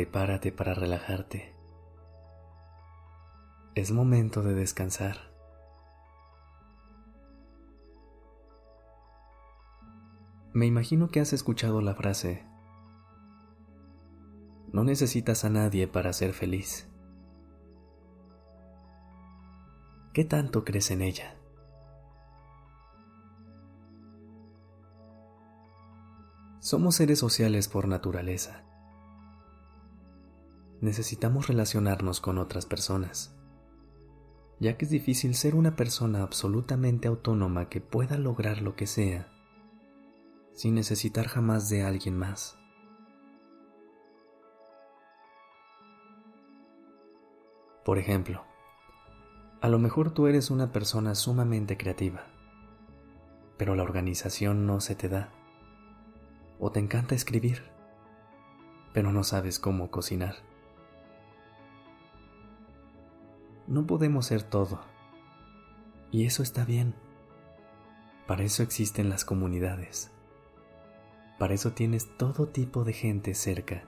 Prepárate para relajarte. Es momento de descansar. Me imagino que has escuchado la frase, no necesitas a nadie para ser feliz. ¿Qué tanto crees en ella? Somos seres sociales por naturaleza. Necesitamos relacionarnos con otras personas, ya que es difícil ser una persona absolutamente autónoma que pueda lograr lo que sea sin necesitar jamás de alguien más. Por ejemplo, a lo mejor tú eres una persona sumamente creativa, pero la organización no se te da. O te encanta escribir, pero no sabes cómo cocinar. No podemos ser todo, y eso está bien. Para eso existen las comunidades. Para eso tienes todo tipo de gente cerca,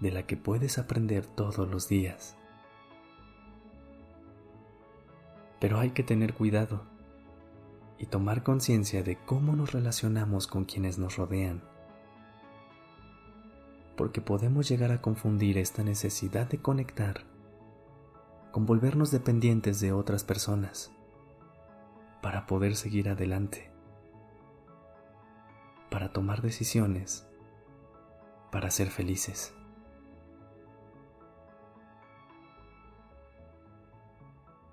de la que puedes aprender todos los días. Pero hay que tener cuidado y tomar conciencia de cómo nos relacionamos con quienes nos rodean, porque podemos llegar a confundir esta necesidad de conectar con volvernos dependientes de otras personas para poder seguir adelante para tomar decisiones, para ser felices.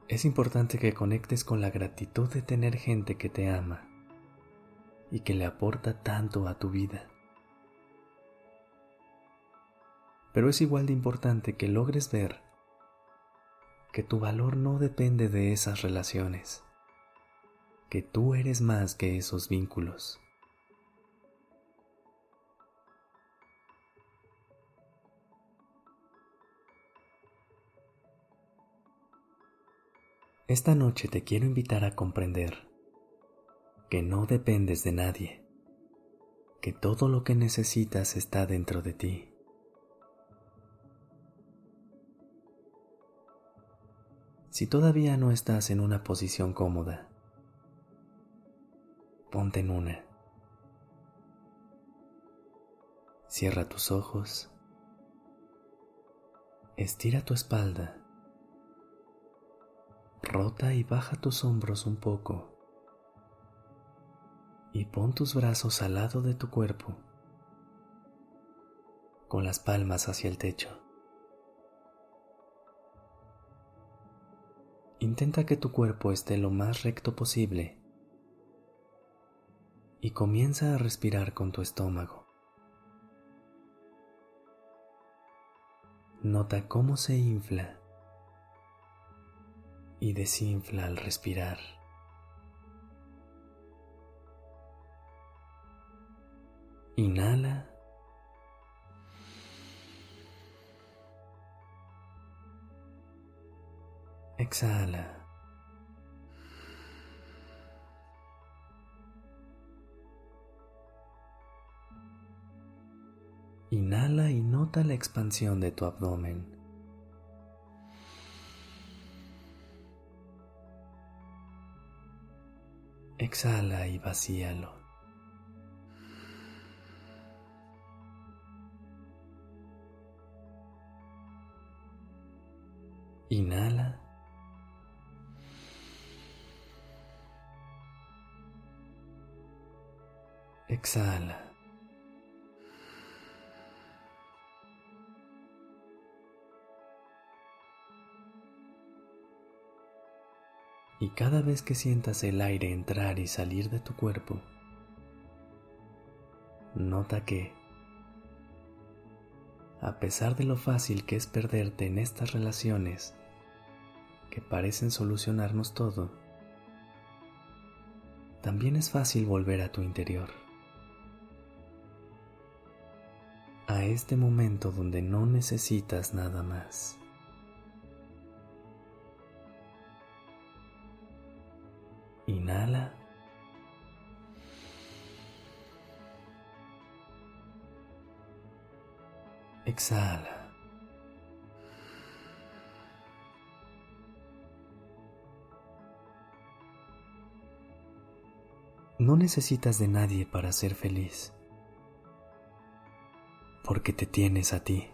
Es importante que conectes con la gratitud de tener gente que te ama y que le aporta tanto a tu vida. Pero es igual de importante que logres ver que tu valor no depende de esas relaciones, que tú eres más que esos vínculos. Esta noche te quiero invitar a comprender que no dependes de nadie, que todo lo que necesitas está dentro de ti. Si todavía no estás en una posición cómoda, ponte en una. Cierra tus ojos, estira tu espalda Rota y baja tus hombros un poco y pon tus brazos al lado de tu cuerpo con las palmas hacia el techo. Intenta que tu cuerpo esté lo más recto posible y comienza a respirar con tu estómago. Nota cómo se infla y desinfla al respirar. Inhala. Exhala. Inhala y nota la expansión de tu abdomen. Exhala y vacíalo. Inhala. Exhala. y cada vez que sientas el aire entrar y salir de tu cuerpo, nota que a pesar de lo fácil que es perderte en estas relaciones que parecen solucionarnos todo, también es fácil volver a tu interior, a este momento donde no necesitas nada más. Inhala. Exhala. No necesitas de nadie para ser feliz, porque te tienes a ti.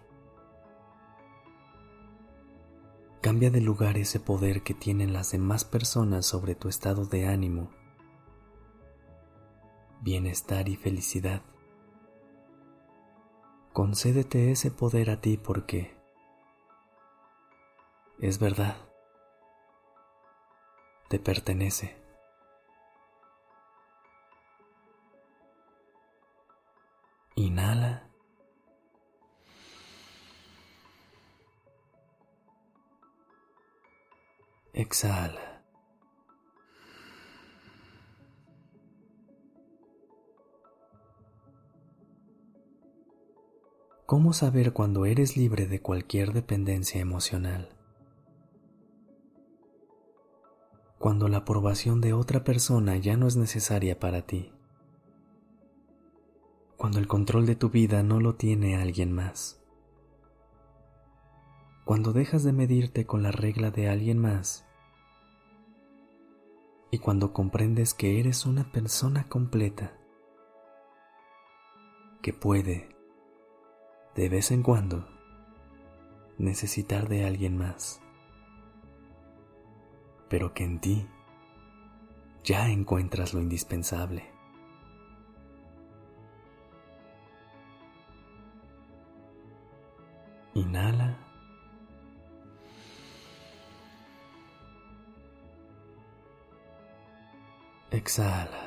Cambia de lugar ese poder que tienen las demás personas sobre tu estado de ánimo, bienestar y felicidad. Concédete ese poder a ti porque es verdad, te pertenece. Inhala. Exhala. ¿Cómo saber cuando eres libre de cualquier dependencia emocional? Cuando la aprobación de otra persona ya no es necesaria para ti. Cuando el control de tu vida no lo tiene alguien más. Cuando dejas de medirte con la regla de alguien más. Y cuando comprendes que eres una persona completa que puede de vez en cuando necesitar de alguien más, pero que en ti ya encuentras lo indispensable. Inhala. Exhala.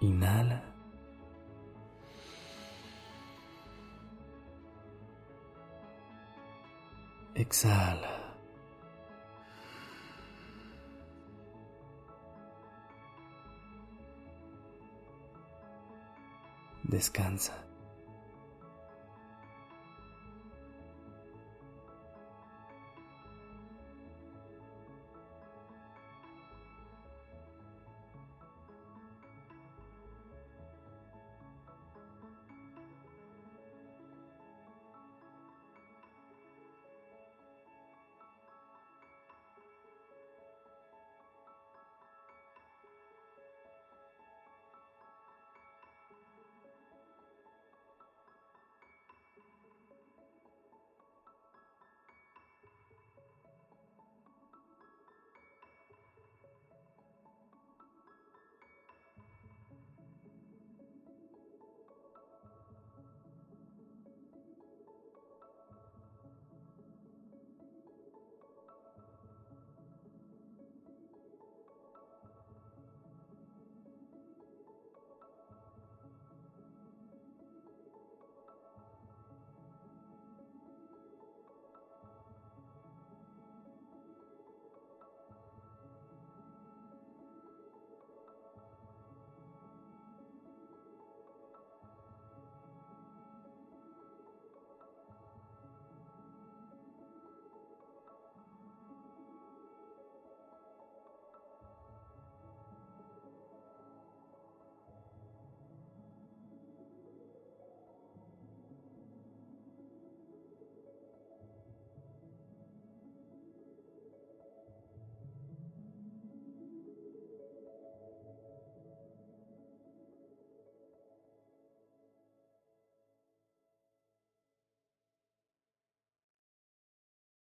Inhala. Exhala. Descansa.